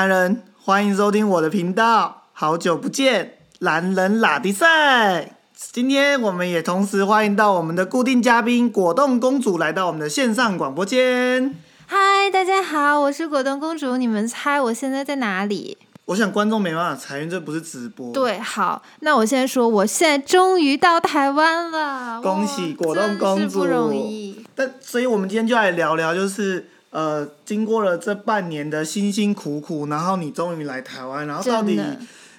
男人，欢迎收听我的频道，好久不见，男人拉迪赛。今天我们也同时欢迎到我们的固定嘉宾果冻公主来到我们的线上广播间。嗨，大家好，我是果冻公主，你们猜我现在在哪里？我想观众没办法猜，因为这不是直播。对，好，那我现在说，我现在终于到台湾了，恭喜果冻公主，不容易。但所以，我们今天就来聊聊，就是呃，经过了这半年的辛辛苦苦，然后你终于来台湾，然后到底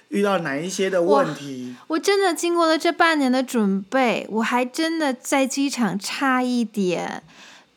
遇到哪一些的问题？我真的经过了这半年的准备，我还真的在机场差一点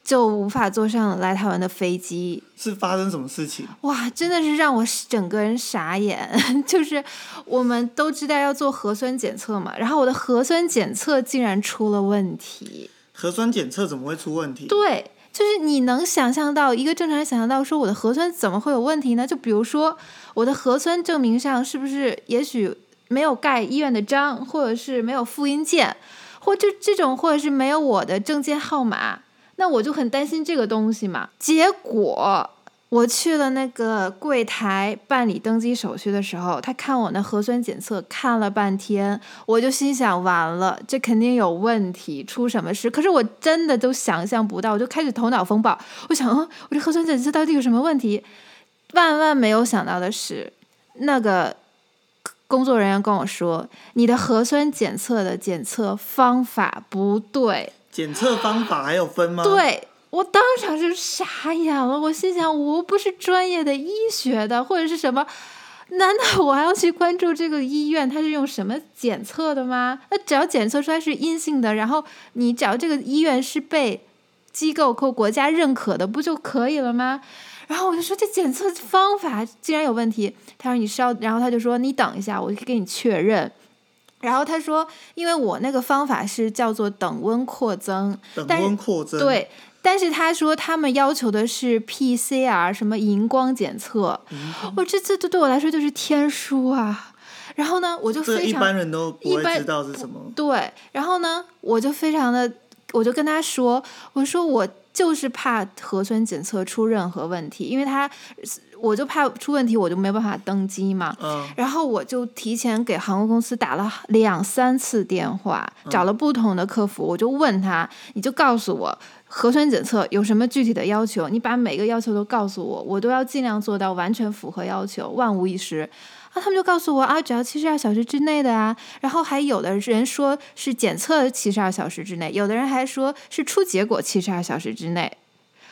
就无法坐上来台湾的飞机。是发生什么事情？哇，真的是让我整个人傻眼。就是我们都知道要做核酸检测嘛，然后我的核酸检测竟然出了问题。核酸检测怎么会出问题？对，就是你能想象到一个正常人想象到说我的核酸怎么会有问题呢？就比如说我的核酸证明上是不是也许没有盖医院的章，或者是没有复印件，或就这种，或者是没有我的证件号码，那我就很担心这个东西嘛。结果。我去了那个柜台办理登机手续的时候，他看我那核酸检测看了半天，我就心想完了，这肯定有问题，出什么事？可是我真的都想象不到，我就开始头脑风暴，我想，哦，我这核酸检测到底有什么问题？万万没有想到的是，那个工作人员跟我说，你的核酸检测的检测方法不对。检测方法还有分吗？对我当场就傻眼了，我心想，我不是专业的医学的，或者是什么，难道我还要去关注这个医院它是用什么检测的吗？那只要检测出来是阴性的，然后你只要这个医院是被机构或国家认可的，不就可以了吗？然后我就说这检测方法竟然有问题，他说你稍，然后他就说你等一下，我给你确认。然后他说，因为我那个方法是叫做等温扩增，等温扩增。，对，但是他说他们要求的是 PCR 什么荧光检测，我这这这对我来说就是天书啊。然后呢，我就非常一般人都不知道是什么。对，然后呢，我就非常的，我就跟他说，我说我就是怕核酸检测出任何问题，因为他我就怕出问题，我就没办法登机嘛。嗯，然后我就提前给航空公司打了两三次电话，嗯找了不同的客服，我就问他，你就告诉我核酸检测有什么具体的要求，你把每个要求都告诉我，我都要尽量做到完全符合要求，万无一失。啊，他们就告诉我啊，只要七十二小时之内的啊，然后还有的人说是检测七十二小时之内，有的人还说是出结果七十二小时之内。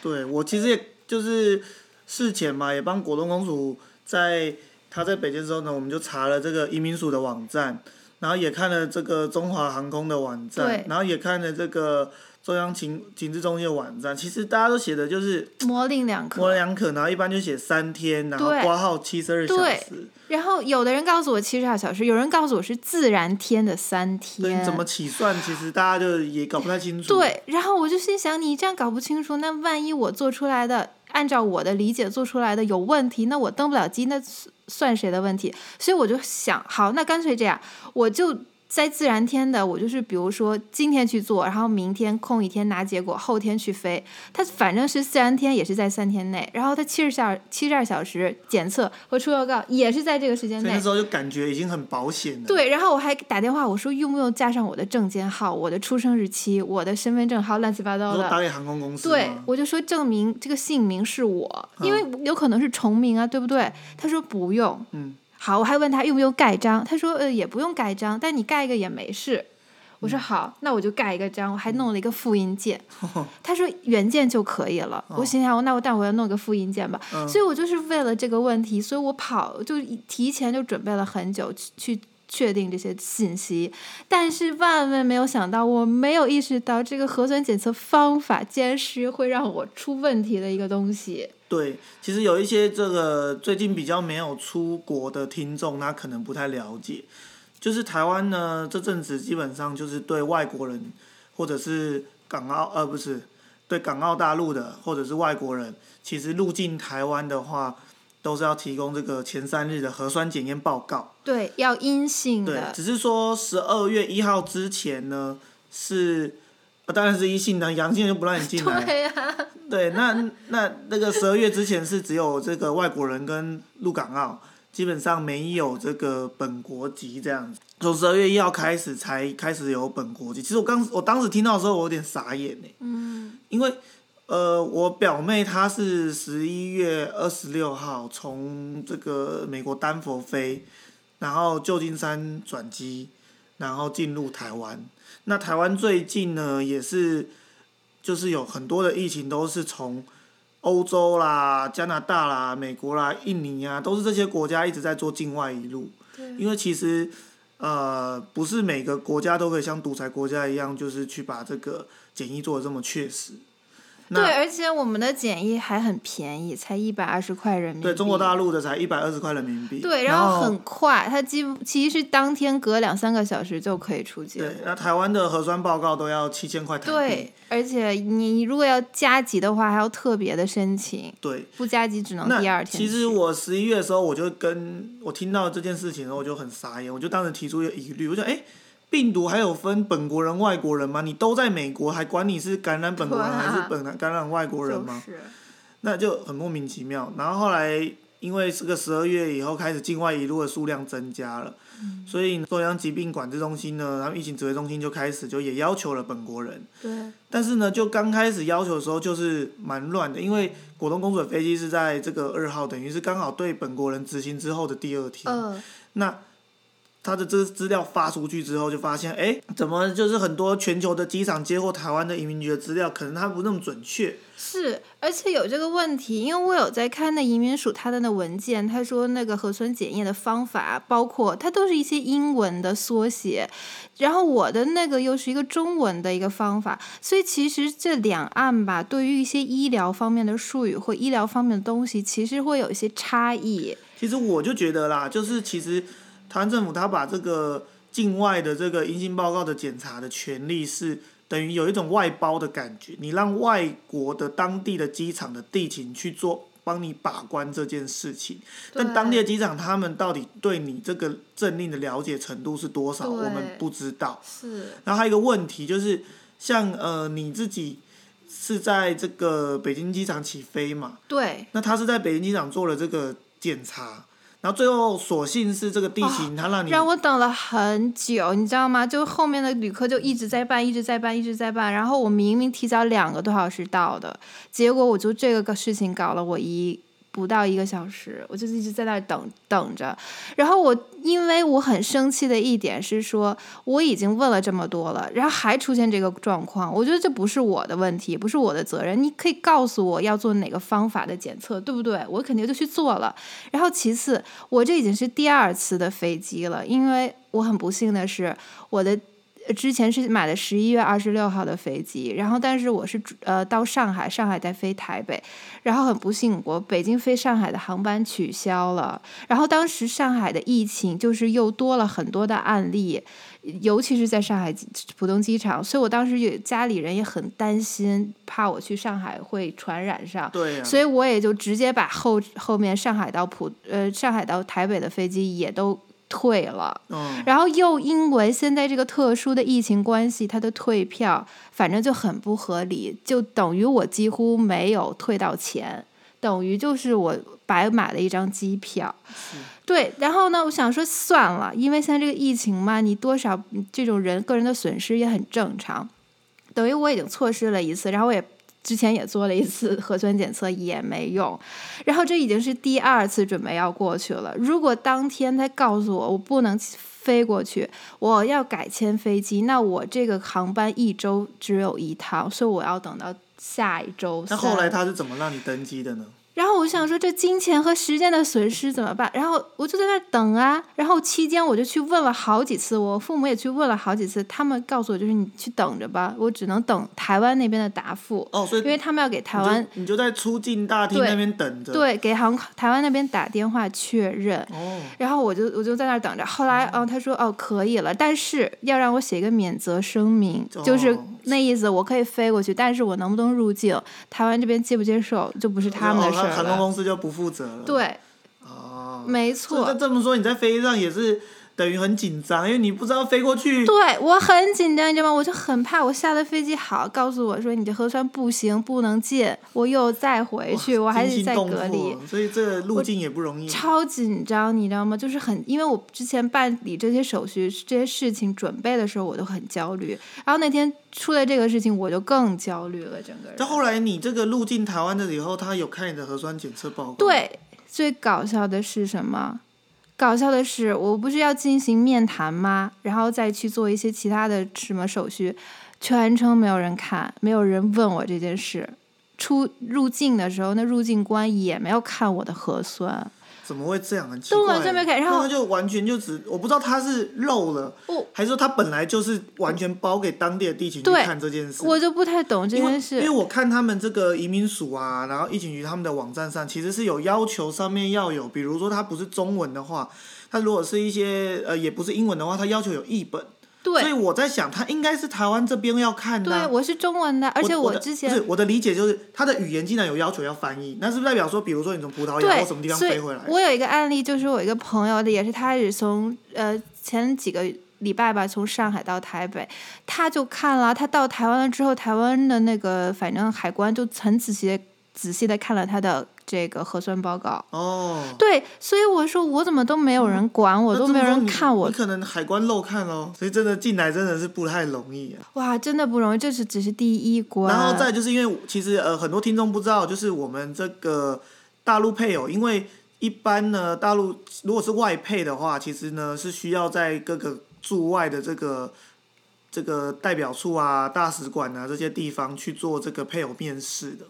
对我其实也就是事前嘛，也帮果冻公主在她在北京之后呢，我们就查了这个移民署的网站，然后也看了这个中华航空的网站，然后也看了这个中央情情治中心的网站。其实大家都写的就是模棱两可，模棱两可，然后一般就写三天，然后对挂号七十二小对时。然后有的人告诉我七十二小时，有人告诉我是自然天的三对，天。你怎么起算？其实大家就也搞不太清楚。对，然后我就心想，你这样搞不清楚，那万一我做出来的，按照我的理解做出来的有问题，那我登不了机，那算谁的问题？所以我就想，好，那干脆这样，我就在自然天的，我就是比如说今天去做，然后明天空一天拿结果，后天去飞，它反正是自然天也是在三天内，然后它七十小七十二小时检测和出报告也是在这个时间内那。时候就感觉已经很保险了。对，然后我还打电话，我说用不用加上我的证件号、我的出生日期、我的身份证号，乱七八糟的。打给航空公司对，我就说证明这个姓名是我，因为嗯有可能是重名啊，对不对？他说不用。嗯，好，我还问他用不用盖章，他说呃也不用盖章，但你盖一个也没事。我嗯说好，那我就盖一个章，我还弄了一个复印件。他说原件就可以了。我心想，那我但我要弄个复印件吧。嗯所以我就是为了这个问题，所以我跑就提前就准备了很久去去确定这些信息，但是万万没有想到，我没有意识到这个核酸检测方法竟然是会让我出问题的一个东西。对，其实有一些这个最近比较没有出国的听众，他可能不太了解，就是台湾呢这阵子基本上就是对外国人或者是港澳呃不是对港澳大陆的或者是外国人，其实入境台湾的话，都是要提供这个前三日的核酸检验报告。对，要阴性对，的，只是说十二月一号之前呢，是啊当然是一性的，阳性就不让你进来。对呀、对，那那那个十二月之前是只有这个外国人跟入港澳，基本上没有这个本国籍这样子。从十二月一号开始才开始有本国籍。其实我刚我当时听到的时候，我有点傻眼呢。嗯，因为呃，我表妹她是十一月二十六号从这个美国丹佛飞，然后旧金山转机，然后进入台湾。那台湾最近呢，也是就是有很多的疫情都是从欧洲啦、加拿大啦、美国啦、印尼啊，都是这些国家一直在做境外一路。对因为其实呃，不是每个国家都可以像独裁国家一样，就是去把这个检疫做的这么确实。那对，而且我们的检疫还很便宜，才一百二十块人民币。对中国大陆的才一百二十块人民币。对，然然后很快，它几乎其实当天隔两三个小时就可以出结果对，。那台湾的核酸报告都要七千块台币。对，而且你如果要加急的话，还要特别的申请，对不加急只能第二天。其实我十一月的时候，我就跟我听到这件事情的时候，我就很傻眼，我就当时提出一个疑虑，我就哎、诶病毒还有分本国人、外国人吗？你都在美国，还管你是感染本国人还是本感染外国人吗？就是那就很莫名其妙。然后后来因为这个十二月以后开始境外一路的数量增加了，嗯所以中央疾病管制中心呢，他们疫情指挥中心就开始就也要求了本国人。对但是呢，就刚开始要求的时候就是蛮乱的，因为果冻公主的飞机是在这个二号，等于是刚好对本国人执行之后的第二天。嗯，那他的这个资料发出去之后，就发现，哎，怎么就是很多全球的机场接获台湾的移民局的资料，可能它不那么准确。是，而且有这个问题，因为我有在看那移民署他的那文件，他说那个核酸检验的方法，包括它都是一些英文的缩写，然后我的那个又是一个中文的一个方法，所以其实这两岸吧，对于一些医疗方面的术语或医疗方面的东西，其实会有一些差异。其实我就觉得啦，就是其实台湾政府他把这个境外的这个阴性报告的检查的权利是等于有一种外包的感觉，你让外国的当地的机场的地勤去做帮你把关这件事情，但对当地的机场他们到底对你这个政令的了解程度是多少，我们不知道。是，然后还有一个问题就是，像呃你自己是在这个北京机场起飞嘛？对，那他是在北京机场做了这个检查，然后最后所幸是这个地形他让你、让我等了很久，你知道吗？就后面的旅客就一直在办，一直在办，一直在办。然后我明明提早两个多小时到的，结果我就这个事情搞了我一不到一个小时，我就一直在那儿等等着。然后我因为我很生气的一点是说，我已经问了这么多了，然后还出现这个状况，我觉得这不是我的问题，不是我的责任。你可以告诉我要做哪个方法的检测，对不对？我肯定就去做了。然后其次，我这已经是第二次的飞机了，因为我很不幸的是，我的之前是买的十一月二十六号的飞机，然后但是我是呃到上海，上海再飞台北，然后很不幸，我北京飞上海的航班取消了，然后当时上海的疫情就是又多了很多的案例。尤其是在上海浦东机场，所以我当时也家里人也很担心，怕我去上海会传染上，对啊，所以我也就直接把后后面上海到浦呃上海到台北的飞机也都退了。嗯，然后又因为现在这个特殊的疫情关系，他的退票反正就很不合理，就等于我几乎没有退到钱，等于就是我白买了一张机票。对，然后呢，我想说算了，因为现在这个疫情嘛，你多少嗯这种人个人的损失也很正常，等于我已经错失了一次，然后我也。之前也做了一次核酸检测也没用，然后这已经是第二次准备要过去了。如果当天他告诉我我不能飞过去，我要改签飞机，那我这个航班一周只有一趟，所以我要等到下一周。那后来他是怎么让你登机的呢？然后我想说，这金钱和时间的损失怎么办？然后我就在那等啊。然后期间我就去问了好几次，我父母也去问了好几次，他们告诉我就是你去等着吧，我只能等台湾那边的答复，哦，所以因为他们要给台湾你就在出境大厅对那边等着。。对给航台湾那边打电话确认。哦，然后我就我就在那等着，后来哦，他说哦可以了，但是要让我写一个免责声明，就是哦那意思，我可以飞过去，但是我能不能入境，台湾这边接不接受就不是他们的事航空。公司就不负责了。。对，哦。没错，这么说，你在飞机上也是等于很紧张，因为你不知道飞过去。对我很紧张，你知道吗？我就很怕，我下了飞机好，告诉我说你这核酸不行，不能进，我又再回去，我还得再隔离，所以这个路径也不容易。超紧张，你知道吗？就是很，因为我之前办理这些手续、这些事情准备的时候，我都很焦虑，然后那天出了这个事情，我就更焦虑了，整个人。到后来你这个入境台湾的以后，他有看你的核酸检测报告。对，最搞笑的是什么？搞笑的是，我不是要进行面谈吗？然后再去做一些其他的什么手续，全程没有人看，没有人问我这件事。出入境的时候，那入境官也没有看我的核酸。怎么会这样？很奇怪。都然后他就完全就只，我不知道他是漏了，还是说他本来就是完全包给当地的地勤去看这件事。我就不太懂这件事。因为我看他们这个移民署啊，然后疫情局他们的网站上，其实是有要求上面要有，比如说他不是中文的话，他如果是一些呃也不是英文的话，他要求有译本。对，所以我在想，他应该是台湾这边要看的。对，我是中文的，而且我之前不是我的理解就是，他的语言竟然有要求要翻译，那是不是代表说，比如说你从葡萄牙或什么地方飞回来？我有一个案例，就是我一个朋友的，也是他是从呃前几个礼拜吧，从上海到台北，他就看了，他到台湾了之后，台湾的那个反正海关就很仔细仔细的看了他的。这个核酸报告哦，对，所以我说我怎么都没有人管我，都没有人看我。你可能海关漏看喽，所以真的进来真的是不太容易啊。哇，真的不容易，这是只是第一关。然后再就是因为其实呃很多听众不知道，就是我们这个大陆配偶，因为一般呢大陆如果是外配的话，其实呢是需要在各个驻外的这个这个代表处啊、大使馆啊这些地方去做这个配偶面试的。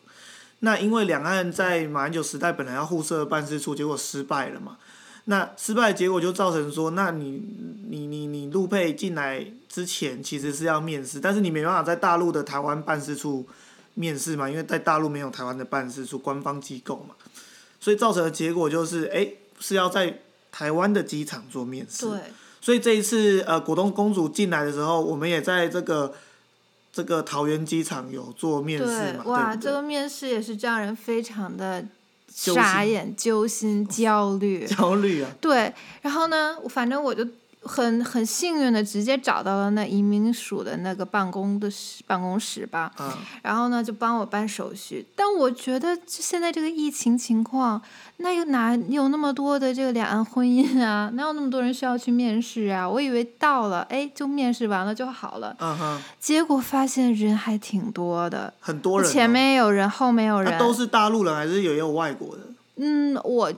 那因为两岸在马英九时代本来要互设办事处，结果失败了嘛。那失败的结果就造成说，那你你你你陆配进来之前其实是要面试，但是你没办法在大陆的台湾办事处面试嘛，因为在大陆没有台湾的办事处官方机构嘛，所以造成的结果就是，哎，是要在台湾的机场做面试。对。所以这一次呃，果冻公主进来的时候，我们也在这个。这个桃园机场有做面试嘛？哇，这个面试也是让人非常的傻眼、揪心、焦虑。焦虑啊！对，然后呢，反正我就。很很幸运的，直接找到了那移民署的那个办公的办公室吧，然后呢就帮我办手续。但我觉得现在这个疫情情况，那又哪有那么多的这个两岸婚姻啊？哪有那么多人需要去面试啊？我以为到了，哎，就面试完了就好了。结果发现人还挺多的，很多人，前面有人，后面有人，都是大陆人还是有也有外国的？嗯，我。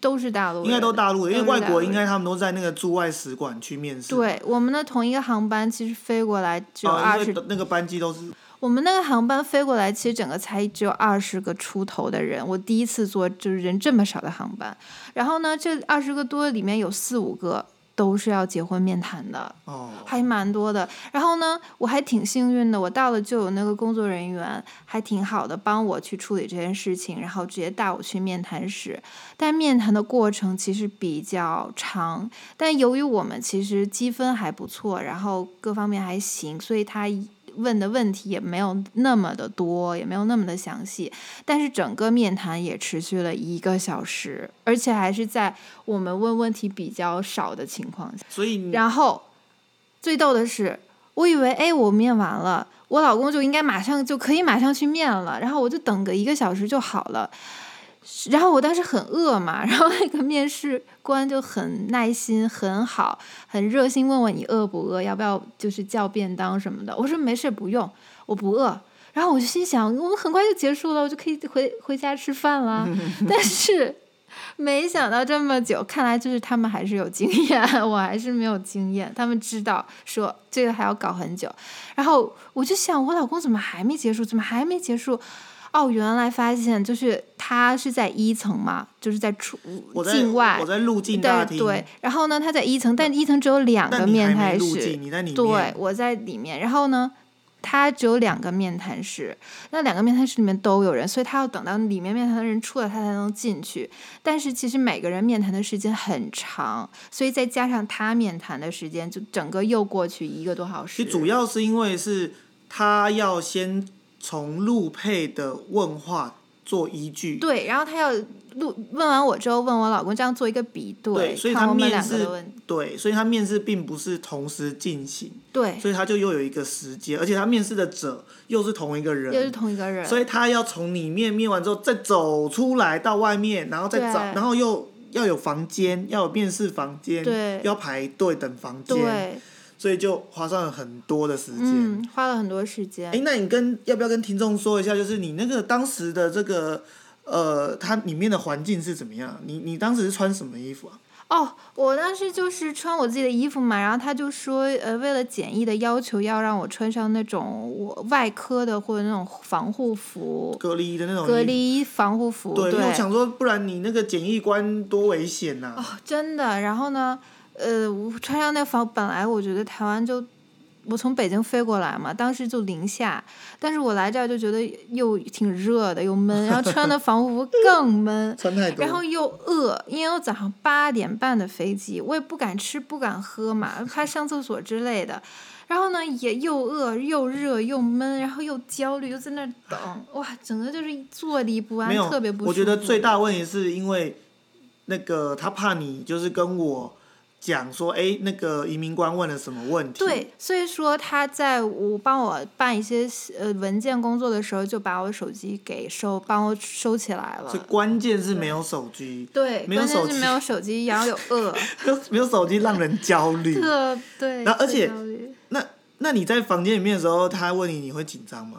都是大陆，应该都大陆，因为外国应该他们都在那个驻外使馆去面试。对，我们的同一个航班其实飞过来只有二十，那个班机都是。我们那个航班飞过来，其实整个才只有二十个出头的人。我第一次坐就是人这么少的航班，然后呢，这二十个多里面有四五个。都是要结婚面谈的，还蛮多的。然后呢，我还挺幸运的，我到了就有那个工作人员，还挺好的，帮我去处理这件事情，然后直接带我去面谈室。但面谈的过程其实比较长，但由于我们其实积分还不错，然后各方面还行，所以他。问的问题也没有那么的多，也没有那么的详细，但是整个面谈也持续了一个小时，而且还是在我们问问题比较少的情况下。所以，然后最逗的是，我以为哎，我面完了，我老公就应该马上就可以马上去面了，然后我就等个一个小时就好了。然后我当时很饿嘛，然后那个面试官就很耐心、很好、很热心，问我你饿不饿，要不要就是叫便当什么的。我说没事，不用，我不饿。然后我就心想，我们很快就结束了，我就可以回回家吃饭了。但是没想到这么久，看来就是他们还是有经验，我还是没有经验。他们知道说这个还要搞很久。然后我就想，我老公怎么还没结束？怎么还没结束？哦，原来发现就是他是在一层嘛，就是在出境外，我在入境大厅。对，然后呢，他在一层，但一层只有两个面谈室。你在里面。对，我在里面。然后呢，他只有两个面谈室，那两个面谈室里面都有人，所以他要等到里面面谈的人出来，他才能进去。但是其实每个人面谈的时间很长，所以再加上他面谈的时间，就整个又过去一个多小时。主要是因为是他要先。从陆配的问话做依据。对，然后他要录问完我之后，问我老公这样做一个比对所以他面试。对，所以他面试并不是同时进行，对，所以他就又有一个时间，而且他面试的者又是同一个人，又是同一个人。所以他要从里面面完之后再走出来到外面，然后再找，然后又要有房间，要有面试房间，对要排队等房间，对，所以就花上了很多的时间。嗯，花了很多时间。哎、那你跟要不要跟听众说一下，就是你那个当时的这个呃，它里面的环境是怎么样？你你当时是穿什么衣服啊？哦，我当时就是穿我自己的衣服嘛，然后他就说，呃，为了检疫的要求，要让我穿上那种我外科的或者那种防护服、隔离的那种隔离防护服，对，对因为我想说，不然你那个检疫官多危险呐、哦，真的。然后呢，呃，我穿上那防，本来我觉得台湾就，我从北京飞过来嘛，当时就零下，但是我来这儿就觉得又挺热的，又闷，然后穿的防护服 更闷。穿太多。然后又饿，因为我早上八点半的飞机，我也不敢吃不敢喝嘛，怕上厕所之类的。然后呢，也又饿又热又闷，然后又焦虑，又在那儿等，哇，整个就是坐立不安特别不舒服。我觉得最大问题是因为那个他怕你就是跟我讲说，哎、那个移民官问了什么问题？对，所以说他在我帮我办一些呃文件工作的时候，就把我手机给收，帮我收起来所以了。关键是没有手机，对，没有手机没有手机，然后有饿，没有手机让人焦虑。特 对。然后而且那那你在房间里面的时候，他问你，你会紧张吗？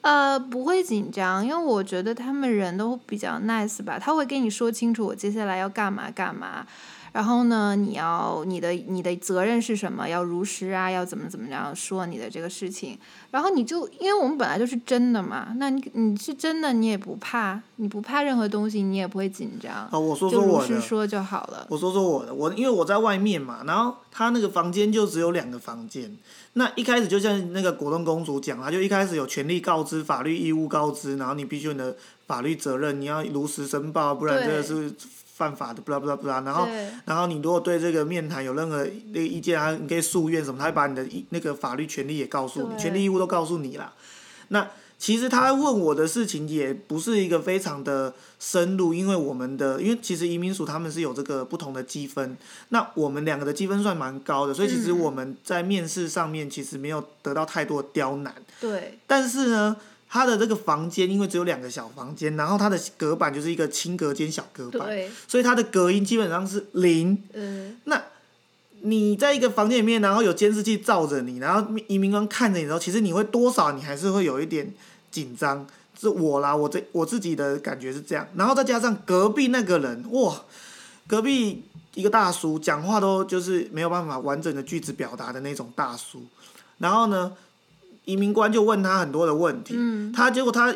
呃，不会紧张，因为我觉得他们人都比较 nice 吧，他会跟你说清楚我接下来要干嘛干嘛，然后呢，你要你的你的责任是什么，要如实啊，要怎么怎么样说你的这个事情，然后你就因为我们本来就是真的嘛，那你你是真的，你也不怕，你不怕任何东西，你也不会紧张，哦，我说说我的，实说就好了。我说说我的，我因为我在外面嘛，然后他那个房间就只有两个房间。那一开始就像那个果冻公主讲，她就一开始有权利告知、法律义务告知，然后你必须有你的法律责任，你要如实申报，不然真的是犯法的，不啦不啦不啦。然后然后你如果对这个面谈有任何那个意见啊，你可以诉愿什么，他会把你的意那个法律权利也告诉你，权利义务都告诉你啦。那其实他问我的事情也不是一个非常的深入，因为我们的因为其实移民署他们是有这个不同的积分，那我们两个的积分算蛮高的，所以其实嗯我们在面试上面其实没有得到太多刁难。对但是呢，他的这个房间因为只有两个小房间，然后它的隔板就是一个轻隔间小隔板，所以它的隔音基本上是零。嗯，那你在一个房间里面，然后有监视器照着你，然后移民官看着你的时候，其实你会多少你还是会有一点紧张。是我啦，我这我自己的感觉是这样，然后再加上隔壁那个人，哇，隔壁一个大叔讲话都就是没有办法完整的句子表达的那种大叔，然后呢，移民官就问他很多的问题，嗯他结果他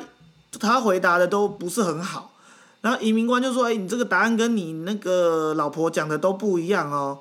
他回答的都不是很好，然后移民官就说：“哎、你这个答案跟你那个老婆讲的都不一样哦。”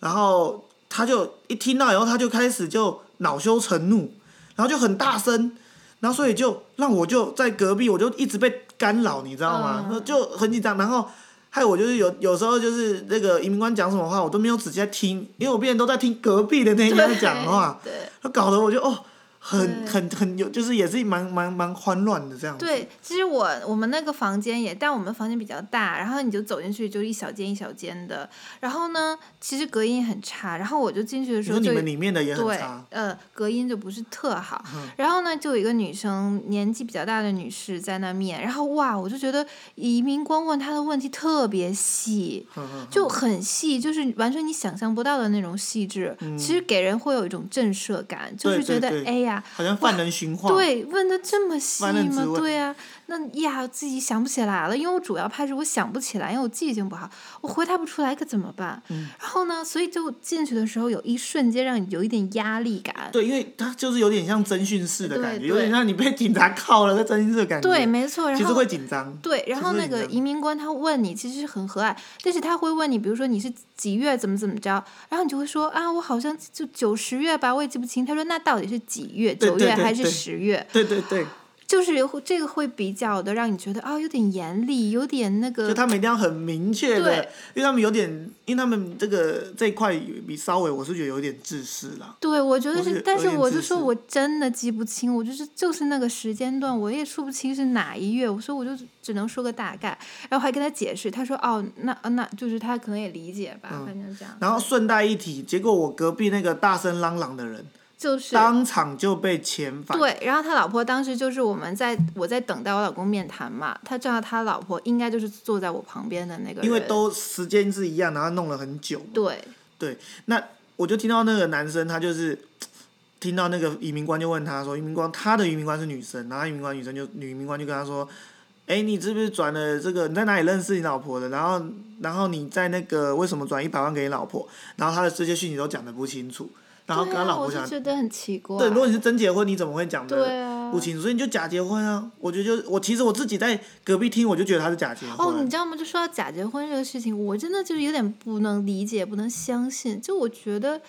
然后他就一听到以后，他就开始就恼羞成怒，然后就很大声，然后所以就让我就在隔壁，我就一直被干扰，你知道吗？嗯就很紧张，然后害我就是有有时候就是那个移民官讲什么话，我都没有仔细在听，因为我别人都在听隔壁的那一边讲话，对。他搞得我就哦，很很很有，就是也是蛮蛮蛮慌乱的这样子。对，其实我我们那个房间也，但我们房间比较大，然后你就走进去就一小间一小间的，然后呢，其实隔音很差，然后我就进去的时候就你你们里面的也很对差，，呃，隔音就不是特好。嗯然后呢，就有一个女生，年纪比较大的女士在那面，然后哇，我就觉得移民官问她的问题特别细，就很细，就是完全你想象不到的那种细致。其实给人会有一种震慑感，就是觉得哎呀，好像犯人循环。对，问的这么细吗？对呀、那呀自己想不起来了，因为我主要怕是我想不起来，因为我记性不好，我回答不出来可怎么办？嗯然后呢，所以就进去的时候有一瞬间让你有一点压力感。对，因为他就是有点像侦讯室的感觉，有点像你被警察铐了，在侦讯室的感觉。对，没错。然后其实会紧张。对，然后那个移民官他问你，其实很和蔼，但是他会问你，比如说你是几月怎么怎么着，然后你就会说啊，我好像就九十月吧，我也记不清。他说那到底是几月？九月还是十月？对对对，就是会这个会比较的让你觉得啊、有点严厉，有点那个就他们一定要很明确的，因为他们有点，因为他们这个这一块比稍微我是觉得有点自私啦。对，我觉得是，是但是我就说我真的记不清，我就是就是那个时间段，我也说不清是哪一月，我说我就只能说个大概，然后还跟他解释，他说哦，那那就是他可能也理解吧，反正这样，嗯然后顺带一提，结果我隔壁那个大声嚷嚷的人，就是当场就被遣返。对，然后他老婆当时就是我们在我在等待我老公面谈嘛，他知道他老婆应该就是坐在我旁边的那个人，因为都时间是一样，然后弄了很久。对对，那我就听到那个男生，他就是听到那个移民官就问他说，移民官他的移民官是女生，然后移民官女生就女移民官就跟他说，哎，你是不是转了这个？你在哪里认识你老婆的？然后然后你在那个为什么转一百万给你老婆？然后他的这些讯息都讲的不清楚，然后跟他老婆讲，就觉得很奇怪，对，如果你是真结婚，你怎么会讲的啊不清楚？所以你就假结婚啊！我觉得就我其实我自己在隔壁听，我就觉得他是假结婚。哦，你知道吗？就说到假结婚这个事情，我真的就是有点不能理解，不能相信。就我觉得，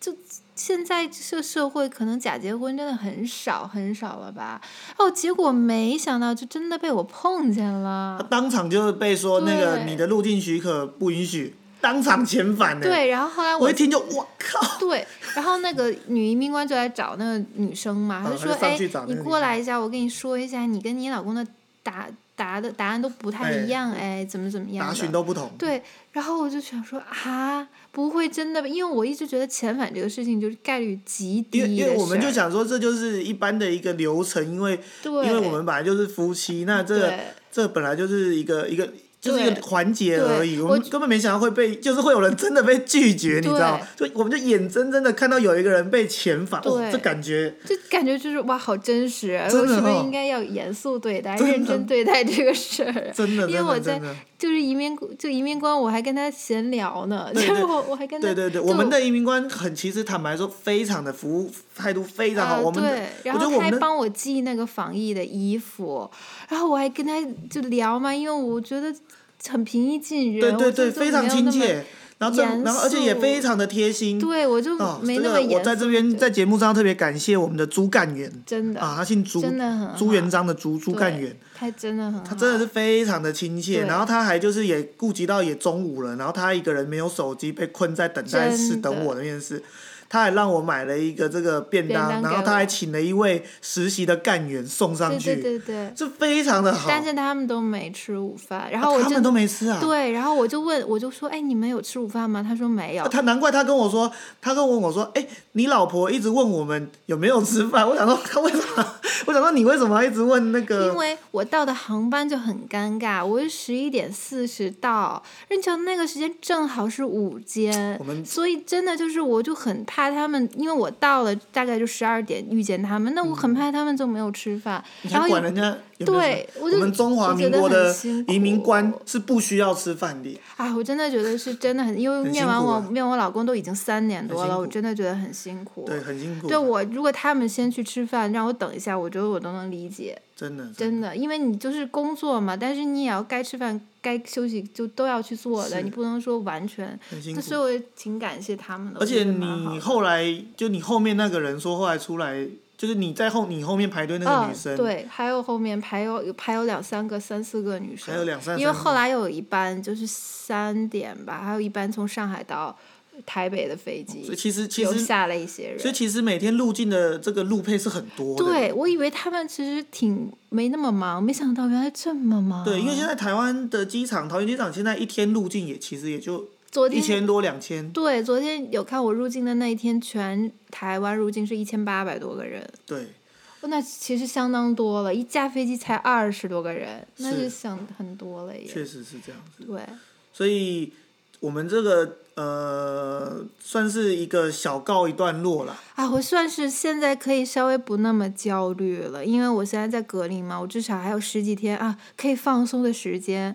就现在这社会可能假结婚真的很少很少了吧？哦，结果没想到就真的被我碰见他了。当场就是被说那个你的入境许可不允许，当场遣返呢。对，然后后来我我一听就我靠，对，然后那个女移民官就来找那个女生嘛，就说：“哎你过来一下，我跟你说一下，你跟你老公的答答的答案都不太一样，哎，怎么怎么样答的。”询都不同。对，然后我就想说啊，不会真的吧？因为我一直觉得遣返这个事情就是概率极低因为因为我们就想说这就是一般的一个流程，因为对，因为我们本来就是夫妻，那这这本来就是一个一个就是一个环节而已，我们根本没想到会被，就是会有人真的被拒绝，你知道？就我们就眼睁睁的看到有一个人被遣返，这感觉就感觉就是哇，好真实我是不是应该要严肃对待、认真对待这个事儿？真的因为我在。就是移民就移民官，我还跟他闲聊呢，对对就是我我还跟他对对对，我们的移民官很，其实坦白说，非常的服务态度非常好。呃我们对，然后他还帮我寄那个防疫的衣服，然后我还跟他就聊嘛，因为我觉得很平易近人，我对对对，非常亲切，然后这然后而且也非常的贴心。对，我就哦，没这个那么。我在这边在节目上特别感谢我们的朱干员真的啊，他姓朱，真的很朱元璋的朱，朱干对员，他真的很，他真的是非常的亲切，然后他还就是也顾及到也中午了，然后他一个人没有手机，被困在等待室等我的面试。他还让我买了一个这个便当，便当然后他还请了一位实习的干员送上去，对对对，这非常的好。但是他们都没吃午饭，然啊后他们都没吃啊。对，然后我就问，我就说，哎，你们有吃午饭吗？他说没有。他难怪他跟我说，他跟我我说，哎、你老婆一直问我们有没有吃饭。我想说，他为什么？我想说，你为什么一直问那个因？为我到的航班就很尴尬，我是十一点四十到，人家那个时间正好是午间我，们所以真的就是我就很怕他们，因为我到了大概就十二点遇见他们，那我很怕他们就没有吃饭，你然后又还管人家？对我就们中华民国的移民官是不需要吃饭的。啊，我真的觉得是真的很，因为很面完我面我老公都已经三年多了，我真的觉得很辛苦。对，很辛苦。对我，如果他们先去吃饭，让我等一下，我觉得我都能理解，真的真的，因为你就是工作嘛，但是你也要该吃饭、该休息就都要去做的，你不能说完全。这所以我也挺感谢他们的。而且你后来就你后面那个人说，后来出来就是你在后你后面排队那个女生，嗯，对，还有后面排有有还有两三个、三四个女生，还有两三因为后来有一班就是三点吧，还有一班从上海到台北的飞机，所以其实其实有下了一些人。所以其实每天入境的这个路配是很多的。对，我以为他们其实挺没那么忙，没想到原来这么忙。对，因为现在台湾的机场，桃园机场现在一天入境也其实也就昨天一千多两千，对，昨天有看我入境的那一天，全台湾入境是一千八百多个人，对，哦那其实相当多了，一架飞机才二十多个人，那是是想很多了也。确实是这样子。对，所以我们这个呃，算是一个小告一段落了。啊，我算是现在可以稍微不那么焦虑了，因为我现在在隔离嘛，我至少还有十几天啊可以放松的时间。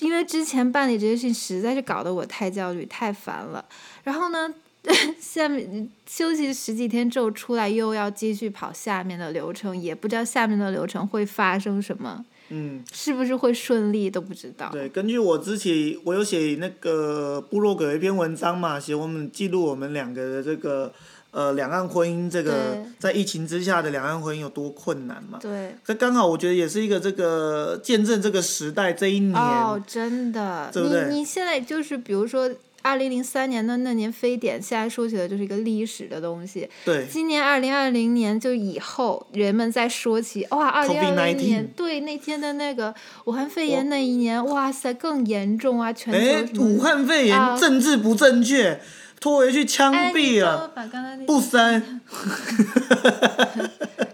因为之前办理这些事情实在是搞得我太焦虑、太烦了。然后呢，下面休息十几天之后出来，又要继续跑下面的流程，也不知道下面的流程会发生什么，嗯，是不是会顺利都不知道。对，根据我之前我有写那个部落格一篇文章嘛，写我们记录我们两个的这个呃两岸婚姻这个在疫情之下的两岸婚姻有多困难嘛。对。这刚好我觉得也是一个这个见证这个时代这一年，哦，真的，对不对你你现在就是比如说。二零零三年的那年非典，现在说起来就是一个历史的东西。对。今年二零二零年就以后，人们在说起哇，二零二零年对那天的那个武汉肺炎那一年，哇塞更严重啊，全武汉肺炎啊。政治不正确，拖回去枪毙了，不删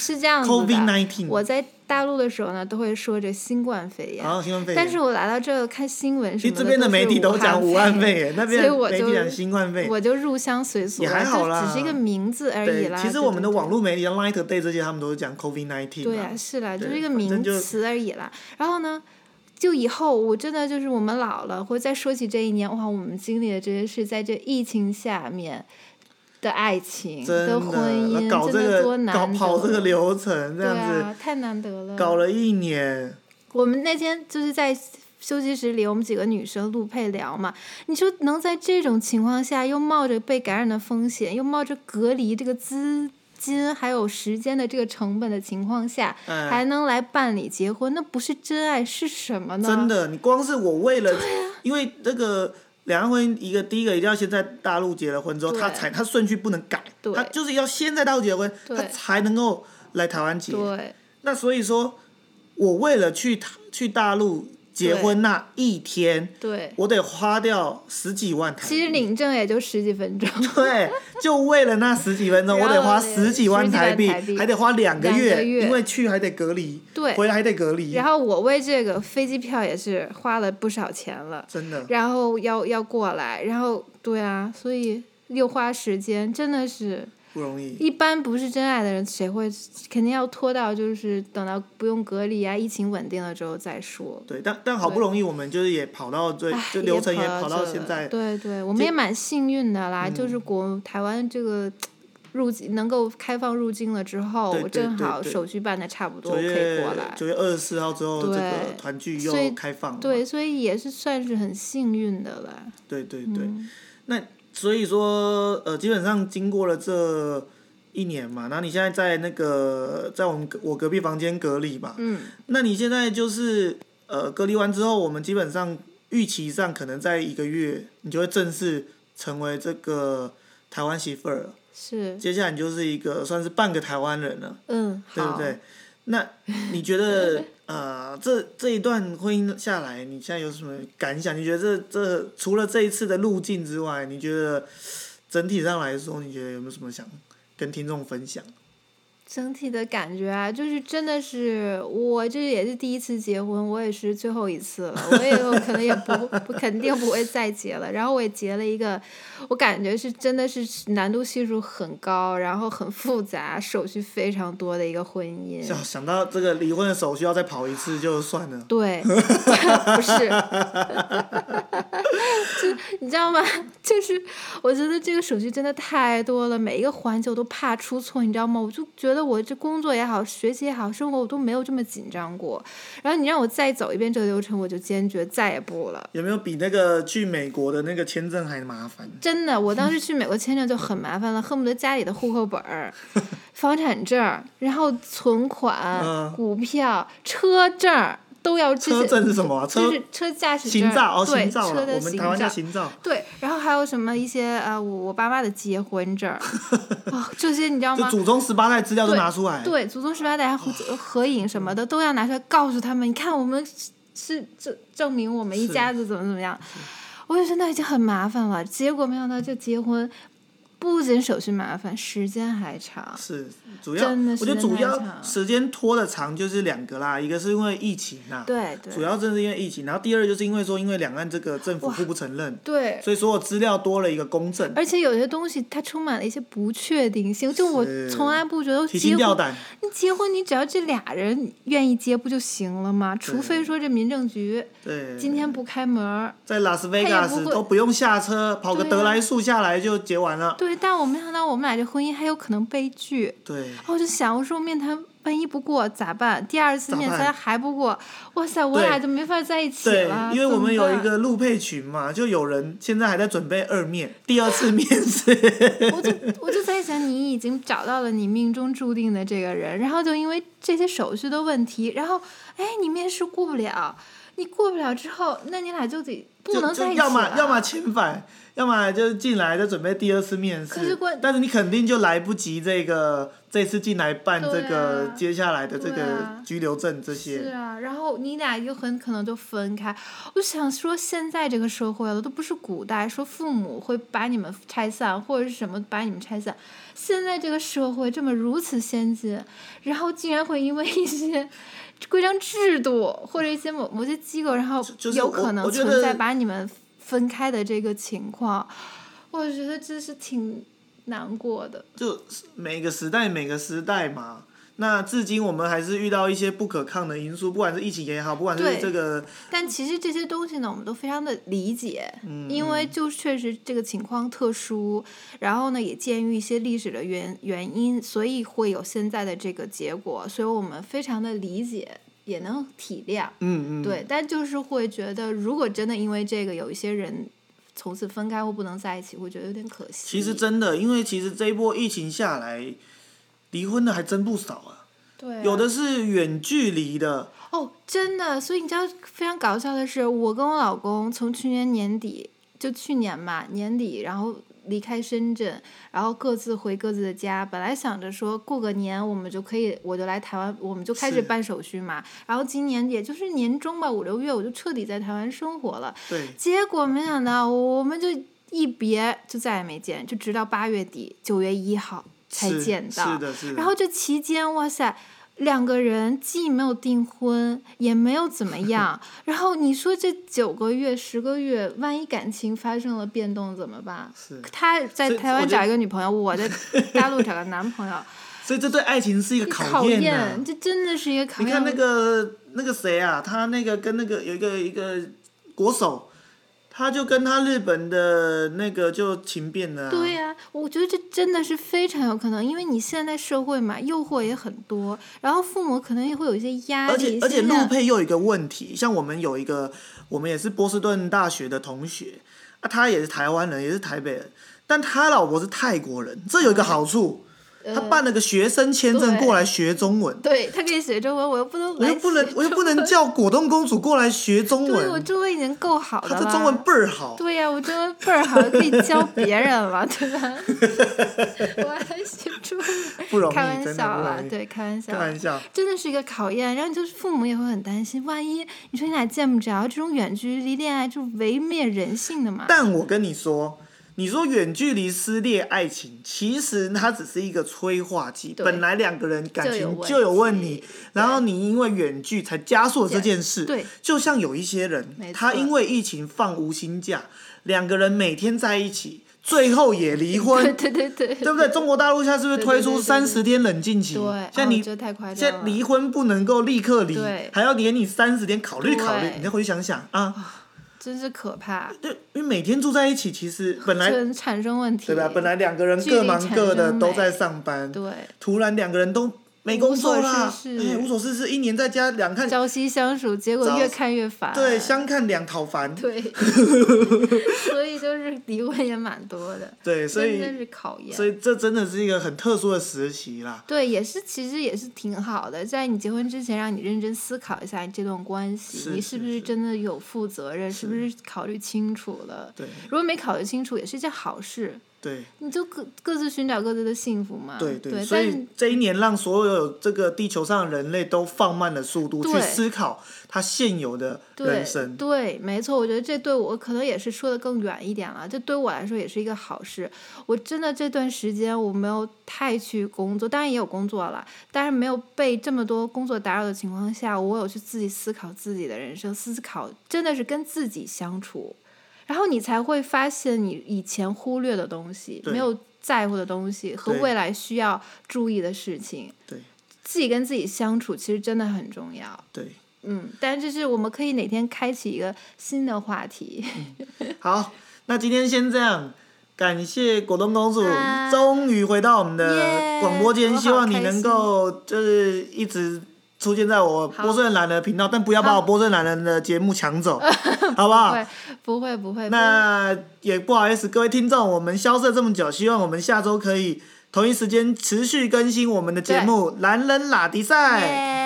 是这样子的，COVID-19。我在大陆的时候呢，都会说着新冠肺炎。哦新冠肺炎，但是我来到这儿看新闻什么的，其实这边的媒体都讲武汉肺炎，那边媒体讲新冠肺炎。我就入乡随俗也了，还好啦这只是一个名字而已对，啦。其实我们的网络媒体像 Light Day 这些，他们都是讲 COVID nineteen 对啊、是啦，就是一个名词而已啦。然后呢，就以后我真的就是我们老了，或者再说起这一年，哇，我们经历的这些事，在这疫情下面的爱情、真婚的，姻，搞这真的多个难。搞跑这个流程这对样子，啊，太难得了。搞了一年，我们那天就是在休息室里，我们几个女生录配聊嘛。你说能在这种情况下，又冒着被感染的风险，又冒着隔离这个资金还有时间的这个成本的情况下，哎还能来办理结婚，那不是真爱是什么呢？真的，你光是我为了，因为那个两岸婚姻，一个第一个一定要先在大陆结了婚之后，他才他顺序不能改，他就是要先在大陆结婚，他才能够来台湾结。对。那所以说，我为了去台去大陆结婚那一天，对。我得花掉十几万台币。其实领证也就十几分钟，对，就为了那十几分钟，我得花十几万台币，还得花两个月，个月因为去还得隔离，对回来还得隔离，然后我为这个飞机票也是花了不少钱了。真的然后要要过来，然后对啊，所以又花时间，真的是不容易。一般不是真爱的人，谁会肯定要拖到就是等到不用隔离啊，疫情稳定了之后再说。对，但但好不容易我们就是也跑到最，就流程也跑到现在，对对，我们也蛮幸运的啦，嗯就是国台湾这个入境能够开放入境了之后，对对我正好手续办的差不多，九可以过来。九月二十四号之后，这个对团聚又开放了。对，所以也是算是很幸运的了。对对对，嗯那所以说呃，基本上经过了这一年嘛，然后你现在在那个在我们隔我隔壁房间隔离嘛，嗯，那你现在就是呃隔离完之后，我们基本上预期上可能在一个月，你就会正式成为这个台湾媳妇儿了。是，接下来你就是一个算是半个台湾人了，嗯，对不对？那你觉得呃这这一段婚姻下来，你现在有什么感想？你觉得这这除了这一次的路径之外，你觉得整体上来说，你觉得有没有什么想跟听众分享？整体的感觉啊，就是真的是我这也是第一次结婚，我也是最后一次了，我以后可能也不 不肯定不会再结了。然后我也结了一个，我感觉是真的是难度系数很高，然后很复杂，手续非常多的一个婚姻。想想到这个离婚的手续要再跑一次就算了，对，不是，就 你知道吗？就是我觉得这个手续真的太多了，每一个环节我都怕出错，你知道吗？我就觉得我这工作也好，学习也好，生活我都没有这么紧张过。然后你让我再走一遍这个流程，我就坚决再也不了。有没有比那个去美国的那个签证还麻烦？真的，我当时去美国签证就很麻烦了，恨不得家里的户口本儿、房产证儿，然后存款、嗯股票、车证儿都要这车些。证是什么啊？车就是车驾驶证哦，对行照了，车的行我们台湾行照。对，然后还有什么一些呃，我我爸妈的结婚证儿，哦，这些你知道吗？就祖宗十八代资料都对拿出来，对，祖宗十八代合合影什么的都要拿出来告诉他们，你看我们是是证证明我们一家子怎么怎么样。我就觉得那已经很麻烦了，结果没想到就结婚不仅手续麻烦，时间还长。是主要，我觉得主要时间拖的长就是两个啦，一个是因为疫情啊，对对。主要正是因为疫情，然后第二就是因为说因为两岸这个政府互不承认，对，所以所有资料多了一个公证，而且有些东西它充满了一些不确定性，就我从来不觉得提结婚，心吊胆，你结婚你只要这俩人愿意结不就行了吗？除非说这民政局对，今天不开门儿，在拉斯维加斯都不用下车，跑个德来速下来就结完了，对，但我没想到我们俩这婚姻还有可能悲剧。对，然后我就想，我说面谈万一不过咋办？第二次面谈还不过，哇塞，我俩就没法在一起对了。，因为我们有一个录配群嘛，就有人现在还在准备二面，第二次面 试。我就我就在想，你已经找到了你命中注定的这个人，然后就因为这些手续的问题，然后哎，你面试过不了，你过不了之后，那你俩就得不能在一起就要么要么遣返，要么就进来再准备第二次面试可是关，但是你肯定就来不及这个这次进来办这个啊接下来的这个啊居留证这些是些。啊，然后你俩又很可能就分开。我想说，现在这个社会了，都不是古代说父母会把你们拆散，或者是什么把你们拆散。现在这个社会这么如此先进，然后竟然会因为一些规章制度或者一些某某些机构，然后有可能存在把你们分开的这个情况，我觉得这是挺难过的。就每个时代每个时代嘛。那至今我们还是遇到一些不可抗的因素，不管是疫情也好，不管是这个但其实这些东西呢，我们都非常的理解，嗯。因为就确实这个情况特殊，然后呢也鉴于一些历史的原原因，所以会有现在的这个结果，所以我们非常的理解，也能体谅，嗯嗯，对，但就是会觉得，如果真的因为这个有一些人从此分开或不能在一起，会觉得有点可惜。其实真的，因为其实这一波疫情下来，离婚的还真不少啊。对啊、有的是远距离的，哦，真的，所以你知道非常搞笑的是，我跟我老公从去年年底，就去年嘛年底，然后离开深圳，然后各自回各自的家。本来想着说过个年我们就可以，我就来台湾，我们就开始办手续嘛。然后今年也就是年中吧，五六月我就彻底在台湾生活了。对，结果没想到我们就一别就再也没见，就直到八月底九月一号才是见到。是的，是的。然后这期间，哇塞，两个人既没有订婚，也没有怎么样。然后你说这九个月、十个月，万一感情发生了变动怎么办？是，他在台湾找一个女朋友，我在 大陆找个男朋友，所以这对爱情是一个考验，这真的是一个考验。你看那个那个谁啊，他那个跟那个有一个一个国手，他就跟他日本的那个就情变了、啊。对呀、我觉得这真的是非常有可能，因为你现在社会嘛，诱惑也很多，然后父母可能也会有一些压力。而且而且现在陆配又有一个问题，像我们有一个，我们也是波士顿大学的同学，啊，他也是台湾人，也是台北人，但他老婆是泰国人，这有一个好处，他办了个学生签证过来学中文，对他可以学中文，我又不能我又不能我又不能叫果冻公主过来学中文对我，中文已经够好的了。他的中文倍儿好，对呀、我中文倍儿好，可以教别人了，对吧？我还学中文，不容易，开玩笑啦，不容易，对，开玩笑开。玩笑。真的是一个考验，然后就是父母也会很担心，万一你说你俩见不着，这种远距离恋爱就违灭人性的嘛。但我跟你说，你说远距离撕裂爱情，其实它只是一个催化剂。本来两个人感情就有问题题，然后你因为远距才加速了这件事。对，就像有一些人，他因为疫情放无薪假，两个人每天在一起，最后也离婚。对对对对，对不对？中国大陆现在是不是推出三十天冷静期？对，现在你哦、这太夸现张了。在离婚不能够立刻离，还要给你三十天考虑考虑。你再回去想想啊，真是可怕，对，因为每天住在一起，其实 本来这产生问题。对吧？本来两个人各忙各的都在上班，对，突然两个人都没工作啦，无所事事哎，无所事事，一年在家两看，朝夕相处，结果越看越烦。对，相看两讨烦，对，所以就是离婚也蛮多的，对，所以真的是考验。所以这真的是一个很特殊的时期啦。对，也是，其实也是挺好的，在你结婚之前，让你认真思考一下你这段关系，是你是不是真的有负责任，是不是考虑清楚了？对如果没考虑清楚，也是一件好事，对你就各各自寻找各自的幸福嘛。对对，所以这一年让所有这个地球上的人类都放慢了速度去思考他现有的人生。对，没错，我觉得这对我可能也是说的更远一点了，这对我来说也是一个好事。我真的这段时间我没有太去工作，当然也有工作了，但是没有被这么多工作打扰的情况下，我有去自己思考自己的人生，思考真的是跟自己相处，然后你才会发现你以前忽略的东西，没有在乎的东西和未来需要注意的事情。对自己跟自己相处其实真的很重要。对，嗯，但这是我们可以哪天开启一个新的话题。好，那今天先这样，感谢果冻公主啊终于回到我们的广播间，希望你能够就是一直出现在我好波士顿男人的频道，但不要把我好波士顿男人的节目抢走，好不好？不会不会？那也不好意思，各位听众，我们消失了这么久，希望我们下周可以同一时间持续更新我们的节目《男人拉迪赛》。耶